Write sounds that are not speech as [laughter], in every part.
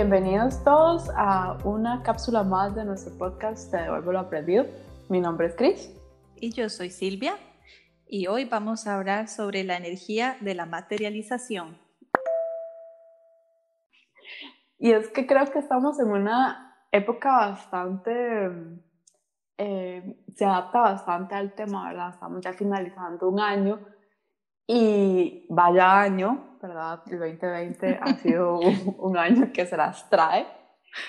Bienvenidos todos a una cápsula más de nuestro podcast Te devuelvo lo aprendido. Mi nombre es Cris. Y yo soy Silvia. Y hoy vamos a hablar sobre la energía de la materialización. Y es que creo que estamos en una época bastante, eh, se adapta bastante al tema, ¿verdad? Estamos ya finalizando un año y vaya año, ¿verdad? El 2020 ha sido [laughs] un, año que se las trae.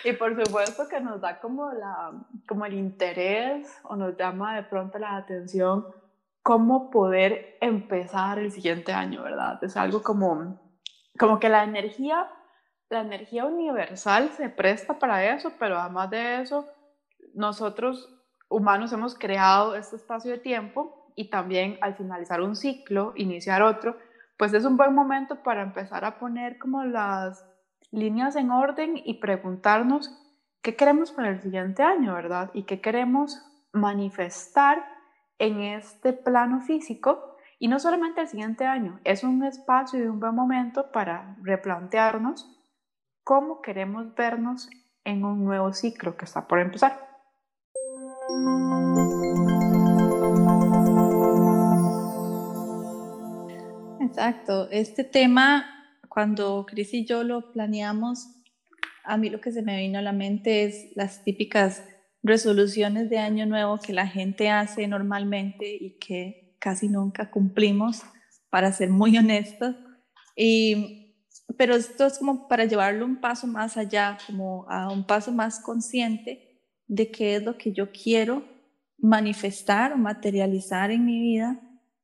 Y por supuesto que nos da como, la, como el interés o nos llama de pronto la atención cómo poder empezar el siguiente año, ¿verdad? Es algo como, como que la energía, la energía universal se presta para eso, pero además de eso, nosotros humanos hemos creado este espacio de tiempo y también al finalizar un ciclo, iniciar otro, pues es un buen momento para empezar a poner como las líneas en orden y preguntarnos qué queremos para el siguiente año, ¿verdad? Y qué queremos manifestar en este plano físico. Y no solamente el siguiente año, es un espacio y un buen momento para replantearnos cómo queremos vernos en un nuevo ciclo que está por empezar. Exacto. Este tema, cuando Cris y yo lo planeamos, a mí lo que se me vino a la mente es las típicas resoluciones de año nuevo que la gente hace normalmente y que casi nunca cumplimos, para ser muy [laughs] honestos. Y, pero esto es como para llevarlo un paso más allá, como a un paso más consciente de qué es lo que yo quiero manifestar o materializar en mi vida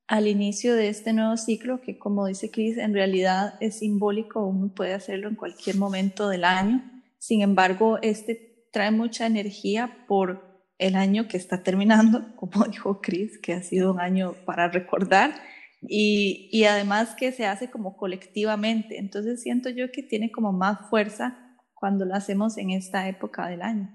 al inicio de este nuevo ciclo, que como dice Cris, en realidad es simbólico, uno puede hacerlo en cualquier momento del año. Sin embargo, este trae mucha energía por el año que está terminando, [laughs] como dijo Cris, que ha sido un año para recordar, y, y además que se hace como colectivamente. Entonces siento yo que tiene como más fuerza cuando lo hacemos en esta época del año.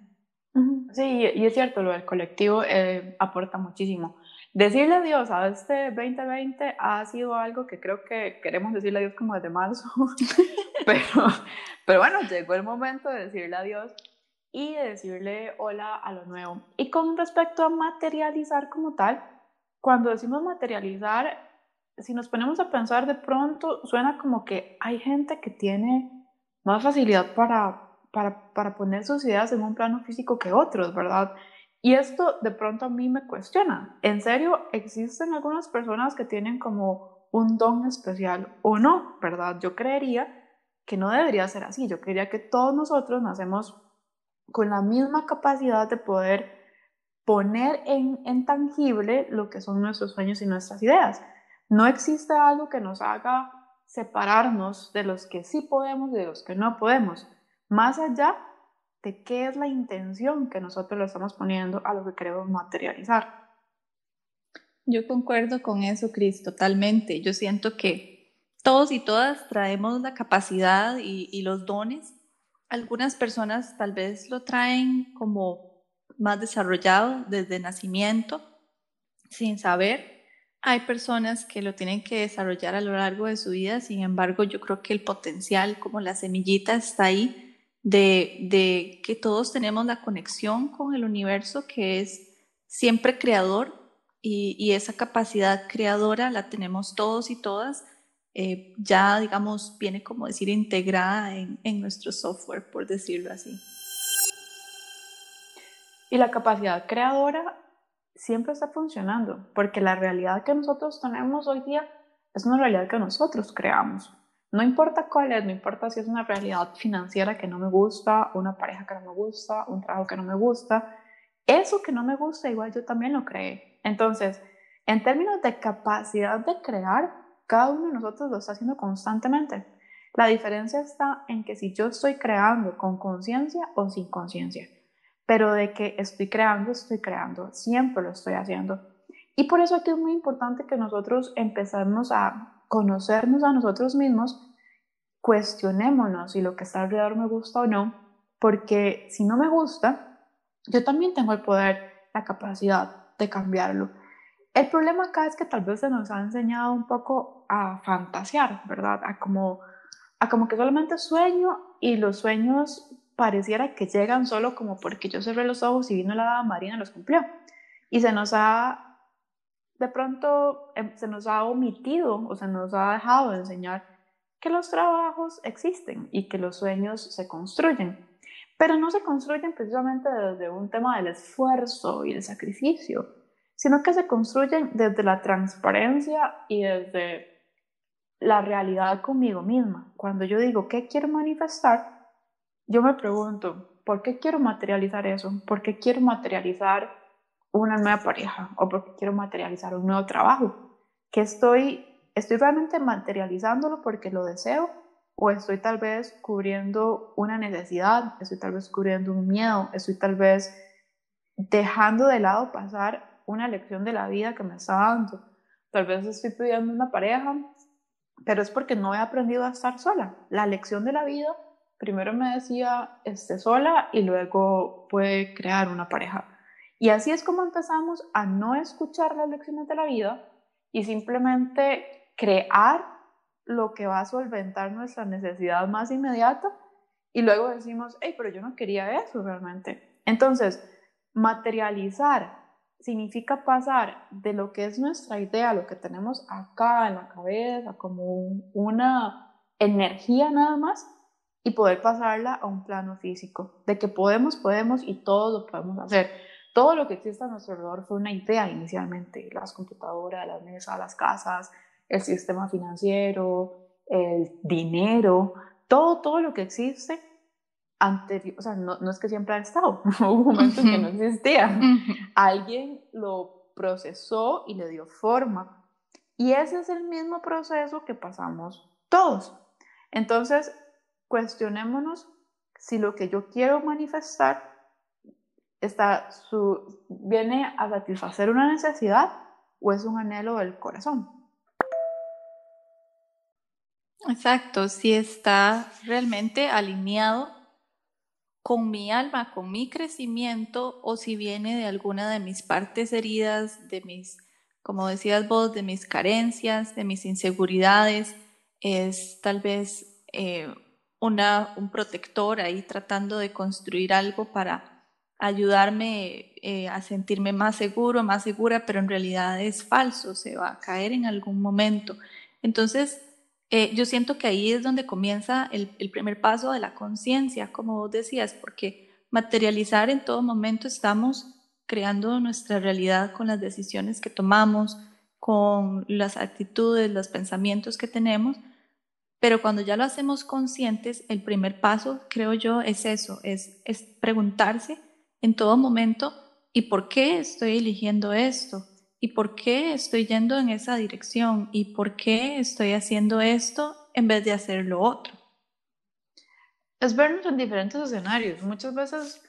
Sí, y es cierto, lo del colectivo eh, aporta muchísimo. Decirle adiós a este 2020 ha sido algo que creo que queremos decirle adiós como desde marzo, [laughs] pero, pero bueno, llegó el momento de decirle adiós y de decirle hola a lo nuevo. Y con respecto a materializar como tal, cuando decimos materializar, si nos ponemos a pensar de pronto, suena como que hay gente que tiene más facilidad para, para, para poner sus ideas en un plano físico que otros, ¿verdad? Y esto de pronto a mí me cuestiona. ¿En serio existen algunas personas que tienen como un don especial o no? ¿Verdad? Yo creería que no debería ser así. Yo creería que todos nosotros nacemos con la misma capacidad de poder poner en, tangible lo que son nuestros sueños y nuestras ideas. No existe algo que nos haga separarnos de los que sí podemos y de los que no podemos. Más allá de qué es la intención que nosotros le estamos poniendo a lo que queremos materializar. Yo concuerdo con eso, Cris, totalmente. Yo siento que todos y todas traemos la capacidad y, los dones. Algunas personas tal vez lo traen como más desarrollado desde nacimiento, sin saber. Hay personas que lo tienen que desarrollar a lo largo de su vida, sin embargo, yo creo que el potencial, como la semillita, está ahí de, que todos tenemos la conexión con el universo que es siempre creador y, esa capacidad creadora la tenemos todos y todas. Eh, ya, digamos, viene como decir integrada en, en nuestro software, por decirlo así. Y la capacidad creadora siempre está funcionando, porque la realidad que nosotros tenemos hoy día es una realidad que nosotros creamos. No importa cuál es, no importa si es una realidad financiera que no me gusta, una pareja que no me gusta, un trabajo que no me gusta, eso que no me gusta igual yo también lo creé. Entonces, en términos de capacidad de crear, cada uno de nosotros lo está haciendo constantemente. La diferencia está en que si yo estoy creando con conciencia o sin conciencia, pero de que estoy creando, estoy creando, siempre lo estoy haciendo. Y por eso aquí es muy importante que nosotros empecemos a conocernos a nosotros mismos, cuestionémonos si lo que está alrededor me gusta o no, porque si no me gusta, yo también tengo el poder, la capacidad de cambiarlo. El problema acá es que tal vez se nos ha enseñado un poco a fantasear, ¿verdad? A como, a como que solamente sueño y los sueños pareciera que llegan solo como porque yo cerré los ojos y vino la dama marina los cumplió. Y se nos ha, de pronto, em, se nos ha omitido o se nos ha dejado de enseñar que los trabajos existen y que los sueños se construyen. Pero no se construyen precisamente desde un tema del esfuerzo y el sacrificio, sino que se construyen desde la transparencia y desde la realidad conmigo misma. Cuando yo digo, ¿qué quiero manifestar? Yo me pregunto, ¿por qué quiero materializar eso? ¿Por qué quiero materializar una nueva pareja? ¿O por qué quiero materializar un nuevo trabajo? ¿Qué estoy, estoy realmente materializándolo porque lo deseo? ¿O estoy tal vez cubriendo una necesidad? ¿Estoy tal vez cubriendo un miedo? ¿Estoy tal vez dejando de lado pasar una lección de la vida que me está dando? Tal vez estoy pidiendo una pareja pero es porque no he aprendido a estar sola. La lección de la vida primero me decía esté sola y luego puede crear una pareja. Y así es como empezamos a no escuchar las lecciones de la vida y simplemente crear lo que va a solventar nuestra necesidad más inmediata y luego decimos, hey, pero yo no quería eso realmente. Entonces, materializar significa pasar de lo que es nuestra idea, lo que tenemos acá en la cabeza, como una energía nada más, y poder pasarla a un plano físico, de que podemos, podemos y todo lo podemos hacer. Todo lo que existe a nuestro alrededor fue una idea inicialmente, las computadoras, las mesas, las casas, el sistema financiero, el dinero, todo, todo lo que existe anterior, o sea, no, no, es que siempre ha estado, [laughs] hubo momentos que no existía. Alguien lo procesó y le dio forma. Y ese es el mismo proceso que pasamos todos. Entonces, cuestionémonos si lo que yo quiero manifestar está su, viene a satisfacer una necesidad o es un anhelo del corazón. Exacto, si está realmente alineado con mi alma, con mi crecimiento, o si viene de alguna de mis partes heridas, de mis, como decías vos, de mis carencias, de mis inseguridades, es tal vez eh, una, un protector ahí tratando de construir algo para ayudarme eh, a sentirme más seguro, más segura, pero en realidad es falso, se va a caer en algún momento. Entonces, eh, yo siento que ahí es donde comienza el, primer paso de la conciencia, como vos decías, porque materializar en todo momento estamos creando nuestra realidad con las decisiones que tomamos, con las actitudes, los pensamientos que tenemos, pero cuando ya lo hacemos conscientes, el primer paso, creo yo, es eso, es, es preguntarse en todo momento, ¿y por qué estoy eligiendo esto? ¿Y por qué estoy yendo en esa dirección? ¿Y por qué estoy haciendo esto en vez de hacer lo otro? Es vernos en diferentes escenarios. Muchas veces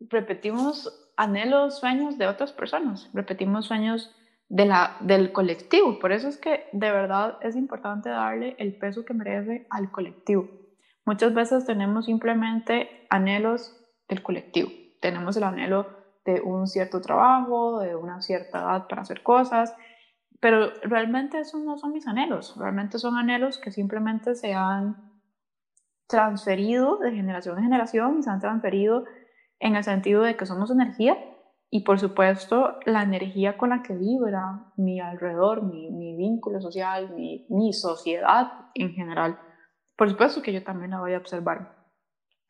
repetimos anhelos, sueños de otras personas, repetimos sueños de la, del colectivo. Por eso es que de verdad es importante darle el peso que merece al colectivo. Muchas veces tenemos simplemente anhelos del colectivo. Tenemos el anhelo de un cierto trabajo, de una cierta edad para hacer cosas, pero realmente esos no son mis anhelos, realmente son anhelos que simplemente se han transferido de generación en generación y se han transferido en el sentido de que somos energía y por supuesto la energía con la que vibra mi alrededor, mi, mi vínculo social, mi, mi sociedad en general. Por supuesto que yo también la voy a observar.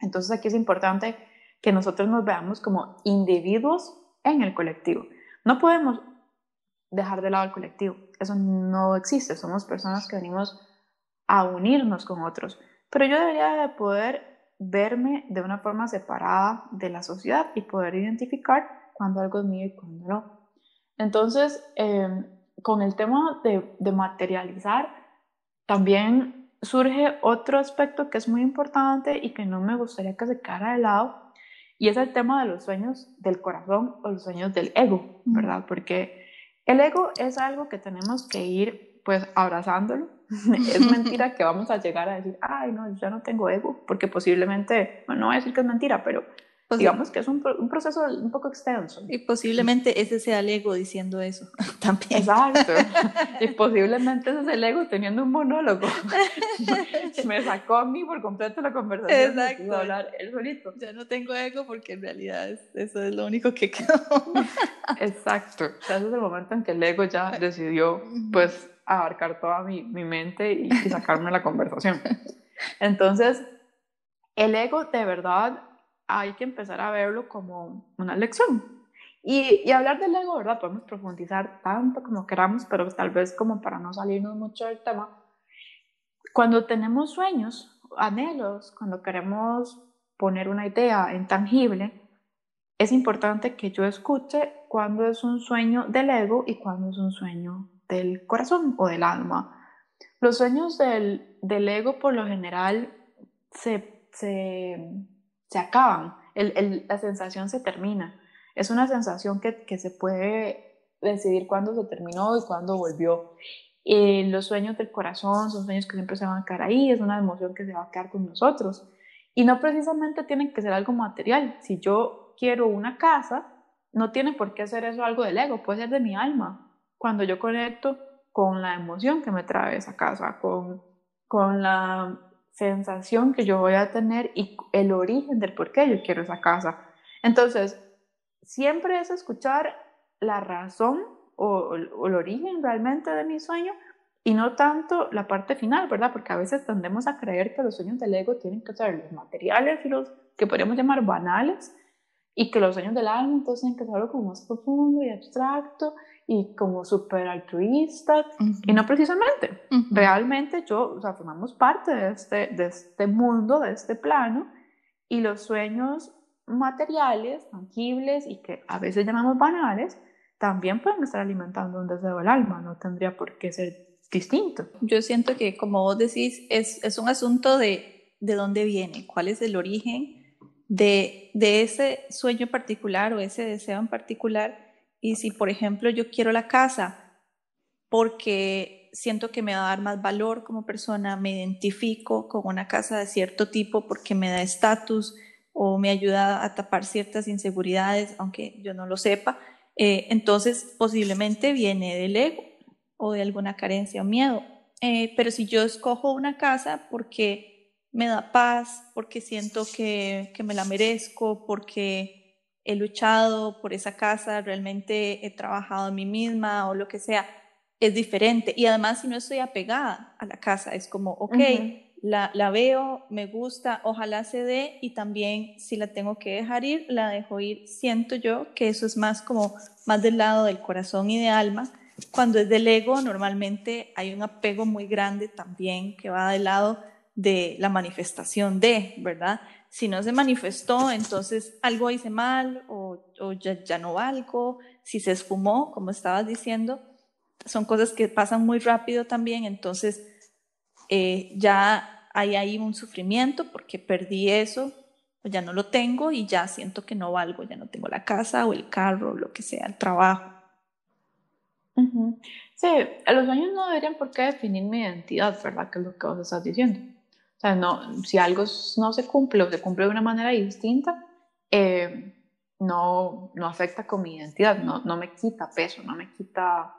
Entonces aquí es importante que nosotros nos veamos como individuos en el colectivo. No podemos dejar de lado el colectivo, eso no existe, somos personas que venimos a unirnos con otros, pero yo debería de poder verme de una forma separada de la sociedad y poder identificar cuando algo es mío y cuando no. Entonces, em, con el tema de, de materializar, también surge otro aspecto que es muy importante y que no me gustaría que se quedara de lado, y es el tema de los sueños del corazón o los sueños del ego, ¿verdad? Porque el ego es algo que tenemos que ir pues abrazándolo. [laughs] es mentira que vamos a llegar a decir, ay, no, ya no tengo ego, porque posiblemente, bueno, no voy a decir que es mentira, pero pues digamos que es un, un, proceso un poco extenso. Y posiblemente ese sea el ego diciendo eso [laughs] también. Exacto. [laughs] y posiblemente ese es el ego teniendo un monólogo. [laughs] Me sacó a mí por completo la conversación. Exacto. hablar él solito. Ya no tengo ego porque en realidad eso es lo único que quedó. Exacto. O sea, ese es el momento en que el ego ya decidió, pues, abarcar toda mi, mi mente y, y sacarme la conversación. Entonces, el ego de verdad hay que empezar a verlo como una lección. Y, hablar del ego, ¿verdad? Podemos profundizar tanto como queramos, pero tal vez como para no salirnos mucho del tema. Cuando tenemos sueños, anhelos, cuando queremos poner una idea intangible, es importante que yo escuche cuándo es un sueño del ego y cuándo es un sueño del corazón o del alma. Los sueños del, del ego por lo general se, se se acaban, la sensación se termina. Es una sensación que, se puede decidir cuándo se terminó y cuándo volvió. Y los sueños del corazón son sueños que siempre se van a quedar ahí, es una emoción que se va a quedar con nosotros. Y no precisamente tienen que ser algo material. Si yo quiero una casa, no tiene por qué ser eso algo del ego, puede ser de mi alma. Cuando yo conecto con la emoción que me trae esa casa, con, con la sensación que yo voy a tener y el origen del por qué yo quiero esa casa. Entonces, siempre es escuchar la razón o, el origen realmente de mi sueño y no tanto la parte final, ¿verdad? Porque a veces tendemos a creer que los sueños del ego tienen que ser los materiales y los que podríamos llamar banales y que los sueños del alma entonces tienen que ser algo como más profundo y abstracto y como súper altruista, y no precisamente. Realmente yo, o sea, formamos parte de este, de este mundo, de este plano, y los sueños materiales, tangibles y que a veces llamamos banales, también pueden estar alimentando un deseo del alma, no tendría por qué ser distinto. Yo siento que, como vos decís, es, es un asunto de, de dónde viene, cuál es el origen de, de ese sueño particular o ese deseo en particular y si, por ejemplo, yo quiero la casa porque siento que me va a dar más valor como persona, me identifico con una casa de cierto tipo porque me da estatus o me ayuda a tapar ciertas inseguridades, aunque yo no lo sepa, eh, entonces posiblemente viene del ego o de alguna carencia o miedo. Eh, pero si yo escojo una casa porque me da paz, porque siento que, que me la merezco, porque he luchado por esa casa, realmente he trabajado en mí misma o lo que sea, es diferente. Y además si no estoy apegada a la casa, es como, ok, la, la, veo, me gusta, ojalá se dé y también si la tengo que dejar ir, la dejo ir. Siento yo que eso es más como, más del lado del corazón y de alma. Cuando es del ego, normalmente hay un apego muy grande también que va del lado de la manifestación de, ¿verdad? Si no se manifestó, entonces algo hice mal o, ya, ya, no valgo, si se esfumó, como estabas diciendo, son cosas que pasan muy rápido también, entonces eh, ya hay ahí un sufrimiento porque perdí eso, ya no lo tengo y ya siento que no valgo, ya no tengo la casa o el carro, lo que sea, el trabajo. Sí, los sueños no deberían por qué definir mi identidad, ¿verdad? Que es lo que vos estás diciendo. O sea, no, si algo no se cumple o se cumple de una manera distinta, eh, no, no afecta con mi identidad, no, no me quita peso, no me quita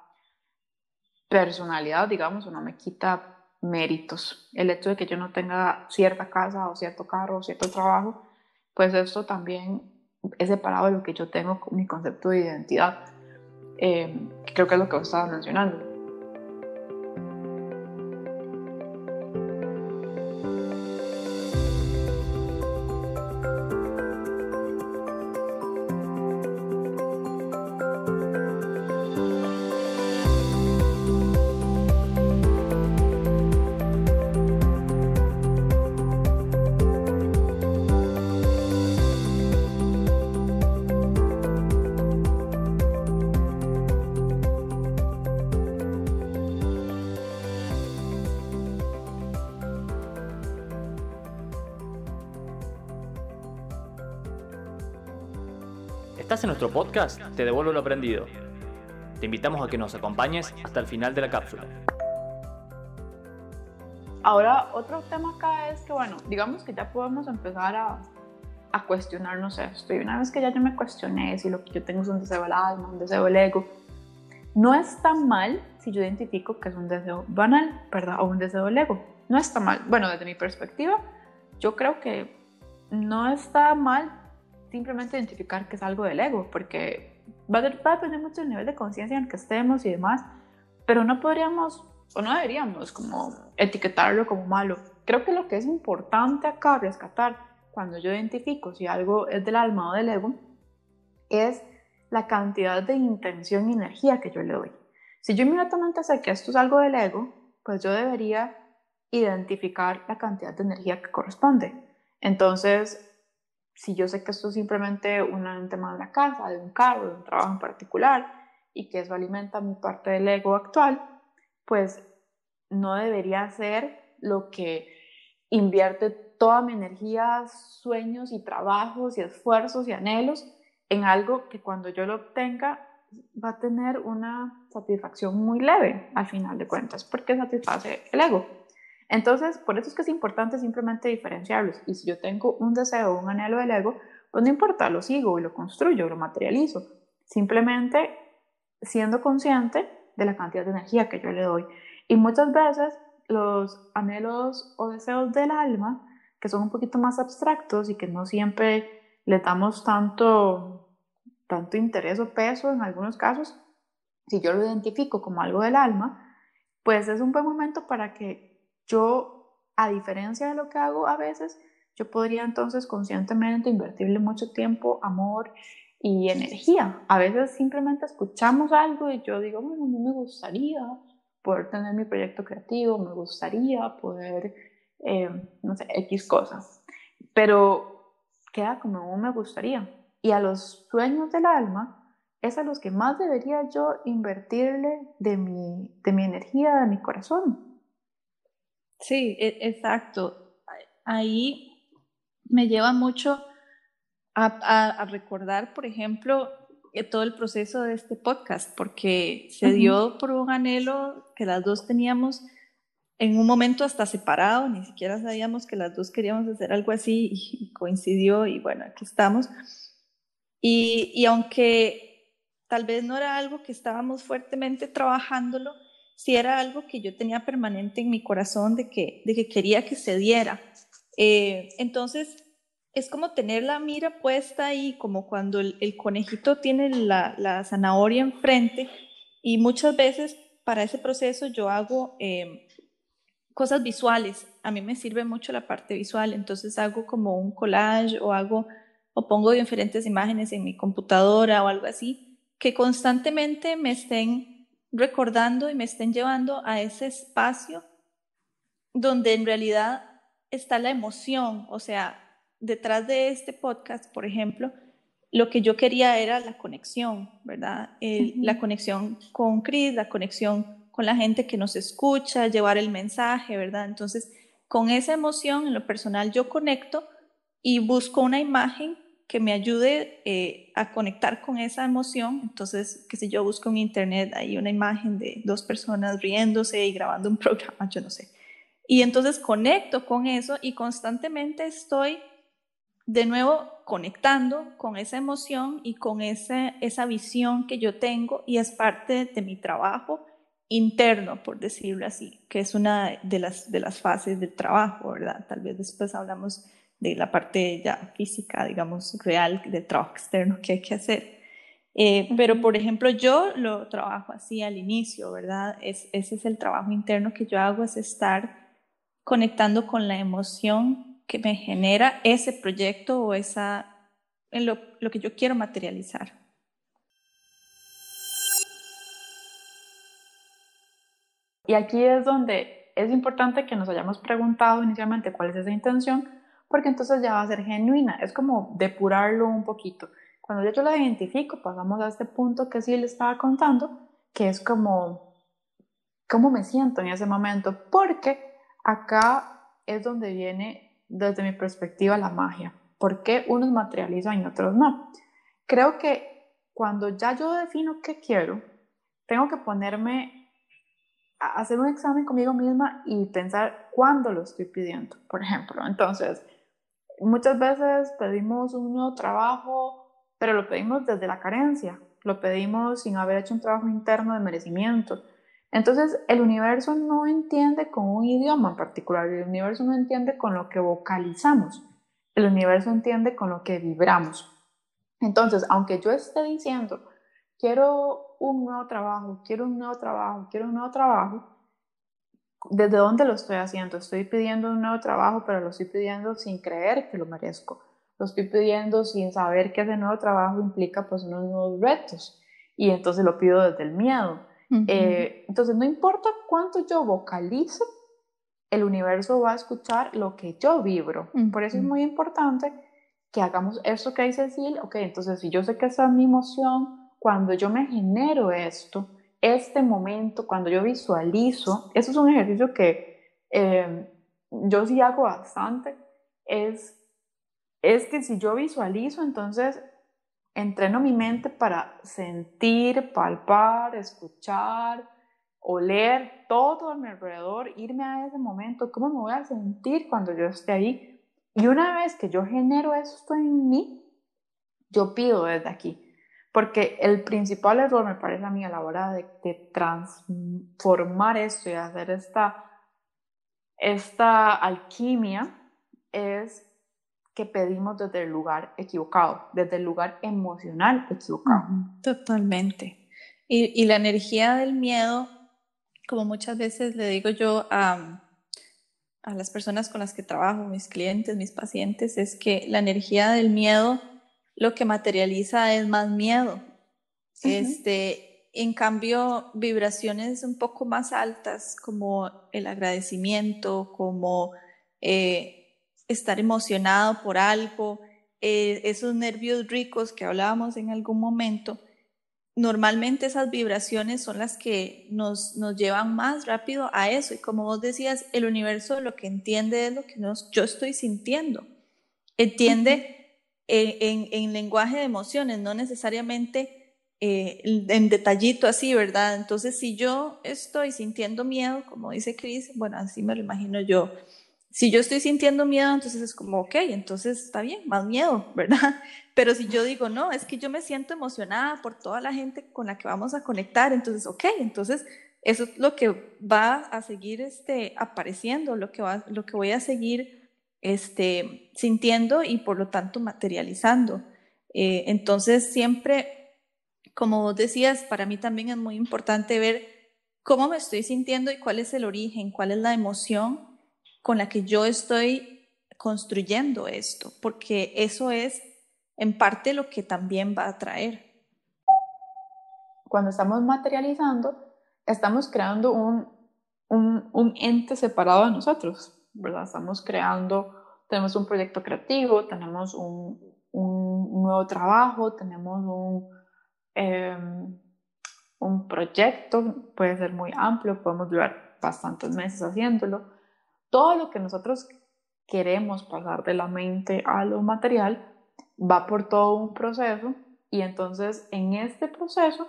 personalidad, digamos, o no me quita méritos. El hecho de que yo no tenga cierta casa o cierto carro o cierto trabajo, pues esto también es separado de lo que yo tengo con mi concepto de identidad. Eh, creo que es lo que vos estabas mencionando. ¿Estás en nuestro podcast? Te devuelvo lo aprendido. Te invitamos a que nos acompañes hasta el final de la cápsula. Ahora, otro tema acá es que, bueno, digamos que ya podemos empezar a, a cuestionarnos esto. Y una vez que ya yo me cuestioné si lo que yo tengo es un deseo del alma, un deseo del ego, no está mal si yo identifico que es un deseo banal, ¿verdad? O un deseo del ego. No está mal. Bueno, desde mi perspectiva, yo creo que no está mal simplemente identificar que es algo del ego, porque va a, depender mucho del nivel de conciencia en que estemos y demás, pero no podríamos o no deberíamos como etiquetarlo como malo. Creo que lo que es importante acá rescatar cuando yo identifico si algo es del alma o del ego es la cantidad de intención y energía que yo le doy. Si yo inmediatamente sé que esto es algo del ego, pues yo debería identificar la cantidad de energía que corresponde. Entonces, si yo sé que esto es simplemente un tema de la casa, de un carro, de un trabajo en particular, y que eso alimenta mi parte del ego actual, pues no debería ser lo que invierte toda mi energía, sueños y trabajos y esfuerzos y anhelos en algo que cuando yo lo obtenga va a tener una satisfacción muy leve al final de cuentas, porque satisface el ego. Entonces, por eso es que es importante simplemente diferenciarlos. Y si yo tengo un deseo un anhelo del ego, pues no importa, lo sigo y lo construyo, lo materializo. Simplemente siendo consciente de la cantidad de energía que yo le doy. Y muchas veces los anhelos o deseos del alma, que son un poquito más abstractos y que no siempre le damos tanto, tanto interés o peso en algunos casos, si yo lo identifico como algo del alma, pues es un buen momento para que yo, a diferencia de lo que hago a veces, yo podría entonces conscientemente invertirle mucho tiempo, amor y energía. A veces simplemente escuchamos algo y yo digo, bueno, mí me gustaría poder tener mi proyecto creativo, me gustaría poder, eh, no sé, X cosas. Pero queda como me gustaría. Y a los sueños del alma es a los que más debería yo invertirle de mi, de mi energía, de mi corazón. Sí, e, exacto. Ahí me lleva mucho a, recordar, por ejemplo, todo el proceso de este podcast, porque se dio por un anhelo que las dos teníamos en un momento hasta separado, ni siquiera sabíamos que las dos queríamos hacer algo así y coincidió y bueno, aquí estamos. Y, y aunque tal vez no era algo que estábamos fuertemente trabajándolo, si era algo que yo tenía permanente en mi corazón de que, de que quería que se diera. Eh, entonces, es como tener la mira puesta ahí, como cuando el, conejito tiene la, la, zanahoria enfrente y muchas veces para ese proceso yo hago eh, cosas visuales. A mí me sirve mucho la parte visual, entonces hago como un collage o hago o pongo diferentes imágenes en mi computadora o algo así que constantemente me estén recordando y me estén llevando a ese espacio donde en realidad está la emoción, o sea, detrás de este podcast, por ejemplo, lo que yo quería era la conexión, ¿verdad? La conexión con Chris, la conexión con la gente que nos escucha, llevar el mensaje, ¿verdad? Entonces, con esa emoción, en lo personal, yo conecto y busco una imagen que me ayude eh, a conectar con esa emoción. Entonces, que si yo busco en internet, hay una imagen de dos personas riéndose y grabando un [laughs] programa, yo no sé. Y entonces conecto con eso y constantemente estoy de nuevo conectando con esa emoción y con esa, esa visión que yo tengo y es parte de mi trabajo interno, por decirlo así, que es una de las, de las fases del trabajo, ¿verdad? Tal vez después hablamos de la parte ya física, digamos, real del trabajo externo que hay que hacer. Eh, pero, por ejemplo, yo lo trabajo así al inicio, ¿verdad? Es, ese es el trabajo interno que yo hago, es estar conectando con la emoción que me genera ese proyecto o esa, en lo, lo que yo quiero materializar. Y aquí es donde es importante que nos hayamos preguntado inicialmente cuál es esa intención, porque entonces ya va a ser genuina. Es como depurarlo un poquito. Cuando yo lo identifico, pasamos a este punto que sí le estaba contando, que es como, ¿cómo me siento en ese momento? Porque acá es donde viene, desde mi perspectiva, la magia. ¿Por qué unos materializan y otros no? Creo que cuando ya yo defino qué quiero, tengo que ponerme a hacer un examen conmigo misma y pensar cuándo lo estoy pidiendo, por ejemplo. Entonces, muchas veces pedimos un nuevo trabajo, pero lo pedimos desde la carencia, lo pedimos sin haber hecho un trabajo interno de merecimiento. Entonces, el universo no entiende con un idioma en particular, el universo no entiende con lo que vocalizamos, el universo entiende con lo que vibramos. Entonces, aunque yo esté diciendo, quiero un nuevo trabajo, quiero un nuevo trabajo, quiero un nuevo trabajo, ¿desde dónde lo estoy haciendo? Estoy pidiendo un nuevo trabajo, pero lo estoy pidiendo sin creer que lo merezco. Lo estoy pidiendo sin saber que ese nuevo trabajo implica pues unos nuevos retos y entonces lo pido desde el miedo. Eh, entonces no importa cuánto yo vocalice, el universo va a escuchar lo que yo vibro. Por eso es muy importante que hagamos eso que dice Sil, ok, entonces si yo sé que esa es mi emoción, cuando yo me genero esto, este momento, cuando yo visualizo, eso es un ejercicio que eh, yo sí hago bastante, es, es que si yo visualizo, entonces entreno mi mente para sentir, palpar, escuchar, oler todo a mi alrededor, irme a ese momento, cómo me voy a sentir cuando yo esté ahí. Y una vez que yo genero esto en mí, yo pido desde aquí. Porque el principal error, me parece a mí, a la hora de, transformar esto y hacer esta, esta alquimia, es que pedimos desde el lugar equivocado, desde el lugar emocional equivocado. Totalmente. Y, y la energía del miedo, como muchas veces le digo yo a, a las personas con las que trabajo, mis clientes, mis pacientes, es que la energía del miedo lo que materializa es más miedo. Este, en cambio, vibraciones un poco más altas como el agradecimiento, como eh, estar emocionado por algo, eh, esos nervios ricos que hablábamos en algún momento, normalmente esas vibraciones son las que nos, nos llevan más rápido a eso. Y como vos decías, el universo lo que entiende es lo que nos, yo estoy sintiendo. Entiende en, lenguaje de emociones, no necesariamente eh, en detallito así, ¿verdad? Entonces, si yo estoy sintiendo miedo, como dice Cris, bueno, así me lo imagino yo. Si yo estoy sintiendo miedo, entonces es como, ok, entonces está bien, más miedo, [laughs] ¿verdad? Pero si yo digo, no, es que yo me siento emocionada por toda la gente con la que vamos a conectar, entonces, ok, entonces eso es lo que va a seguir este, apareciendo, lo que, va, lo que voy a seguir este, sintiendo y por lo tanto materializando. Eh, entonces siempre, como vos decías, para mí también es muy importante ver cómo me estoy sintiendo y cuál es el origen, cuál es la emoción con la que yo estoy construyendo esto, porque eso es en parte lo que también va a traer. Cuando estamos materializando, estamos creando un, un, un ente separado de nosotros, ¿verdad? Estamos creando, tenemos un proyecto creativo, tenemos un, un nuevo trabajo, tenemos un, em, un proyecto, puede ser muy amplio, podemos durar bastantes meses haciéndolo. Todo lo que nosotros queremos pasar de la mente a lo material va por todo un proceso y entonces en este proceso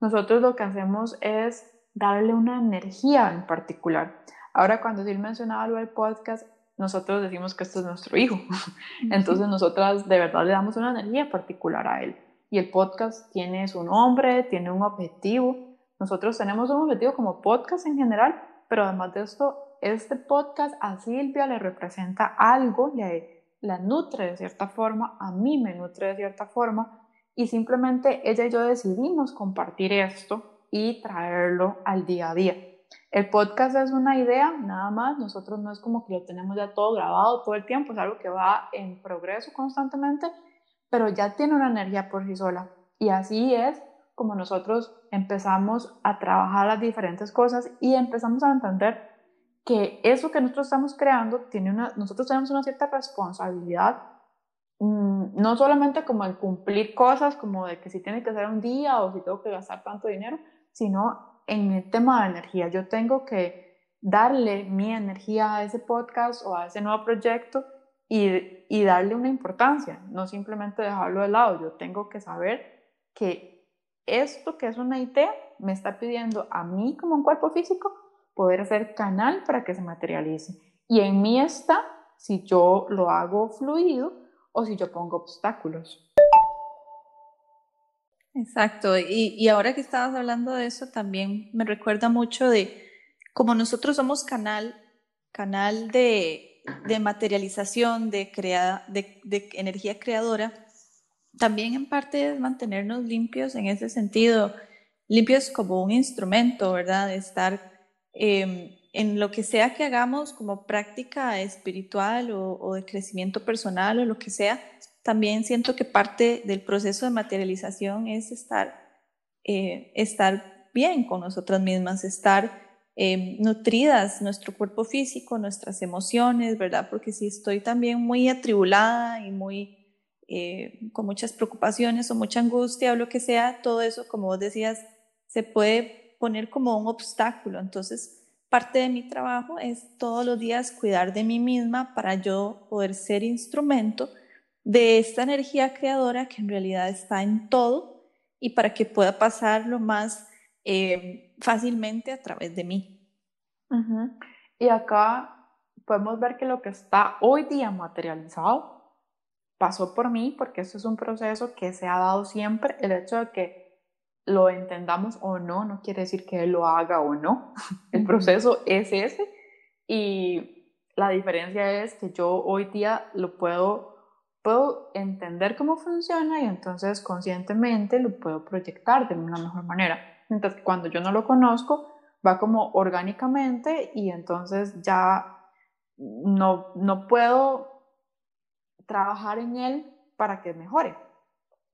nosotros lo que hacemos es darle una energía en particular. Ahora, cuando Sil mencionaba lo del podcast, nosotros decimos que este es nuestro hijo. [laughs] Entonces, nosotras de verdad le damos una energía particular a él. Y el podcast tiene su nombre, tiene un objetivo. Nosotros tenemos un objetivo como podcast en general, pero además de esto, este podcast a Silvia le representa algo, le, la nutre de cierta forma, a mí me nutre de cierta forma, y simplemente ella y yo decidimos compartir esto y traerlo al día a día. El podcast es una idea, nada más, nosotros no es como que lo tenemos ya todo grabado todo el tiempo, es algo que va en progreso constantemente, pero ya tiene una energía por sí sola. Y así es como nosotros empezamos a trabajar las diferentes cosas y empezamos a entender que eso que nosotros estamos creando tiene una, nosotros tenemos una cierta responsabilidad, mm, no solamente como en cumplir cosas, como de que si tiene que ser un día o si tengo que gastar tanto dinero, sino en el tema de energía. Yo tengo que darle mi energía a ese podcast o a ese nuevo proyecto y, darle una importancia, no simplemente dejarlo de lado. Yo tengo que saber que esto que es una idea me está pidiendo a mí como un cuerpo físico poder ser canal para que se materialice. Y en mí está si yo lo hago fluido o si yo pongo obstáculos. Exacto, y, y, ahora que estabas hablando de eso, también me recuerda mucho de como nosotros somos canal, canal de, de materialización, de, crea, de, de, energía creadora, también en parte es mantenernos limpios en ese sentido, limpios como un instrumento, ¿verdad? De estar eh, en lo que sea que hagamos como práctica espiritual o, o de crecimiento personal o lo que sea, también siento que parte del proceso de materialización es estar, eh, estar bien con nosotras mismas, estar eh, nutridas, nuestro cuerpo físico, nuestras emociones, ¿verdad? Porque si estoy también muy atribulada y muy eh, con muchas preocupaciones o mucha angustia o lo que sea, todo eso, como vos decías, se puede poner como un obstáculo. Entonces, parte de mi trabajo es todos los días cuidar de mí misma para yo poder ser instrumento de esta energía creadora que en realidad está en todo y para que pueda pasar lo más eh, fácilmente a través de mí. Y acá podemos ver que lo que está hoy día materializado pasó por mí, porque esto es un proceso que se ha dado siempre. El hecho de que lo entendamos o no, no quiere decir que él lo haga o no. [laughs] El proceso es ese. Y la diferencia es que yo hoy día lo puedo puedo entender cómo funciona y entonces conscientemente lo puedo proyectar de una mejor manera. Mientras que cuando yo no lo conozco, va como orgánicamente y entonces ya no, no puedo trabajar en él para que mejore.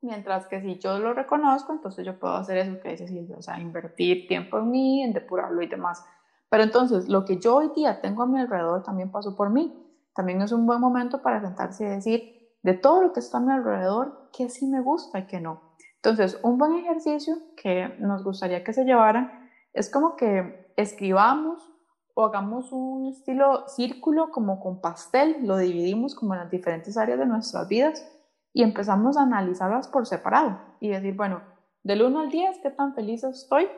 Mientras que si yo lo reconozco, entonces yo puedo hacer eso que dice Silvia, o sea, invertir tiempo en mí, en depurarlo y demás. Pero entonces, lo que yo hoy día tengo a mi alrededor también pasó por mí. También es un buen momento para sentarse y decir, de todo lo que está a mi alrededor, qué sí me gusta y qué no. Entonces, un buen ejercicio que nos gustaría que se llevara es como que escribamos o hagamos un estilo círculo como con pastel, lo dividimos como en las diferentes áreas de nuestras vidas y empezamos a analizarlas por separado y decir, bueno, del 1 al 10, ¿qué tan feliz estoy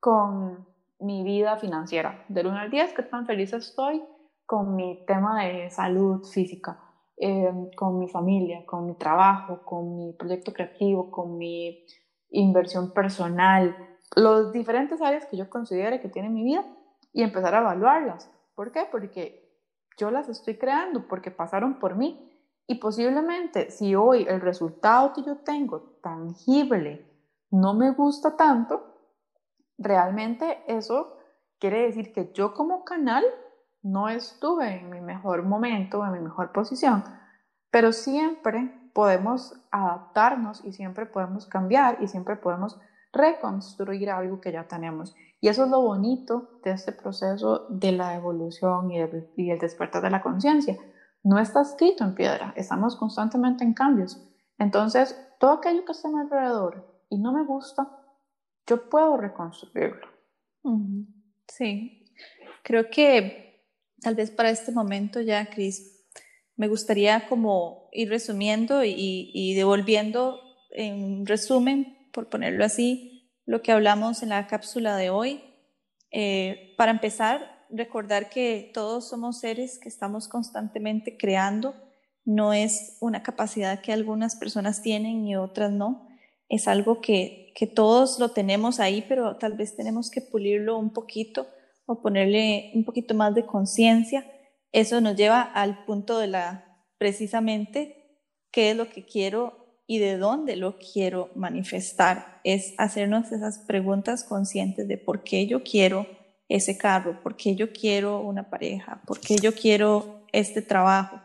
con mi vida financiera? Del 1 al 10, ¿qué tan feliz estoy con mi tema de salud física? Em, con mi familia, con mi trabajo, con mi proyecto creativo, con mi inversión personal, las diferentes áreas que yo considere que tiene mi vida y empezar a evaluarlas. ¿Por qué? Porque yo las estoy creando, porque pasaron por mí. Y posiblemente si hoy el resultado que yo tengo tangible no me gusta tanto, realmente eso quiere decir que yo como canal no estuve en mi mejor momento, en mi mejor posición, pero siempre podemos adaptarnos y siempre podemos cambiar y siempre podemos reconstruir algo que ya tenemos. Y eso es lo bonito de este proceso de la evolución y, el despertar de la conciencia. No está escrito en piedra, estamos constantemente en cambios. Entonces, todo aquello que está a mi alrededor y no me gusta, yo puedo reconstruirlo. Sí, creo que tal vez para este momento ya, Cris, me gustaría como ir resumiendo y, devolviendo en resumen, por ponerlo así, lo que hablamos en la cápsula de hoy. Eh, para empezar, recordar que todos somos seres que estamos constantemente creando, no es una capacidad que algunas personas tienen y otras no, es algo que, que todos lo tenemos ahí, pero tal vez tenemos que pulirlo un poquito o ponerle un poquito más de conciencia, eso nos lleva al punto de la, precisamente, qué es lo que quiero y de dónde lo quiero manifestar. Es hacernos esas preguntas conscientes de por qué yo quiero ese carro, por qué yo quiero una pareja, por qué yo quiero este trabajo.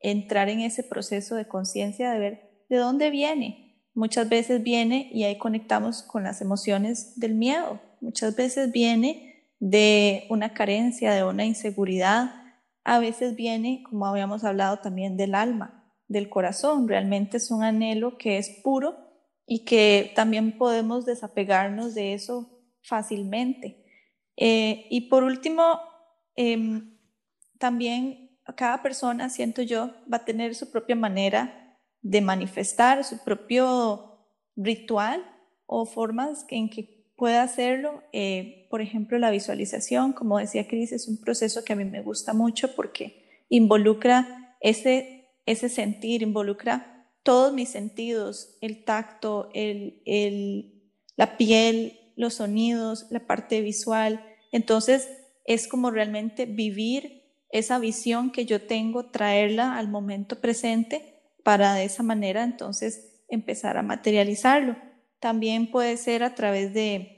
Entrar en ese proceso de conciencia de ver de dónde viene. Muchas veces viene y ahí conectamos con las emociones del miedo. Muchas veces viene de una carencia, de una inseguridad, a veces viene, como habíamos hablado también, del alma, del corazón. Realmente es un anhelo que es puro y que también podemos desapegarnos de eso fácilmente. Eh, y por último, em, también cada persona, siento yo, va a tener su propia manera de manifestar, su propio ritual o formas en que puede hacerlo. Eh, por ejemplo, la visualización, como decía Cris, es un proceso que a mí me gusta mucho porque involucra ese, ese sentir, involucra todos mis sentidos, el tacto, el, el, la piel, los sonidos, la parte visual. Entonces es como realmente vivir esa visión que yo tengo, traerla al momento presente para de esa manera entonces empezar a materializarlo. También puede ser a través de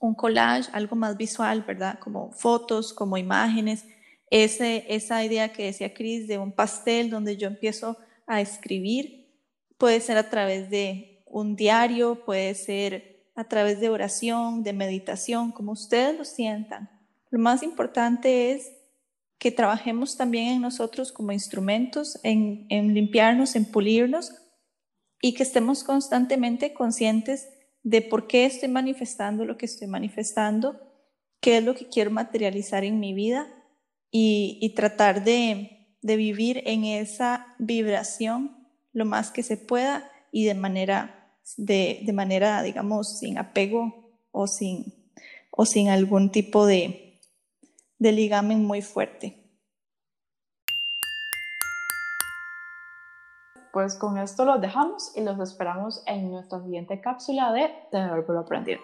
un collage, algo más visual, ¿verdad? Como fotos, como imágenes. Ese, esa idea que decía Cris de un pastel donde yo empiezo a escribir, puede ser a través de un diario, puede ser a través de oración, de meditación, como ustedes lo sientan. Lo más importante es que trabajemos también en nosotros como instrumentos, en, en limpiarnos, en pulirnos y que estemos constantemente conscientes de por qué estoy manifestando lo que estoy manifestando, qué es lo que quiero materializar en mi vida y, y tratar de, de, vivir en esa vibración lo más que se pueda y de manera, de, de manera digamos, sin apego o sin, o sin algún tipo de, de ligamen muy fuerte. Pues con esto los dejamos y los esperamos en nuestra siguiente cápsula de Tener lo aprendido.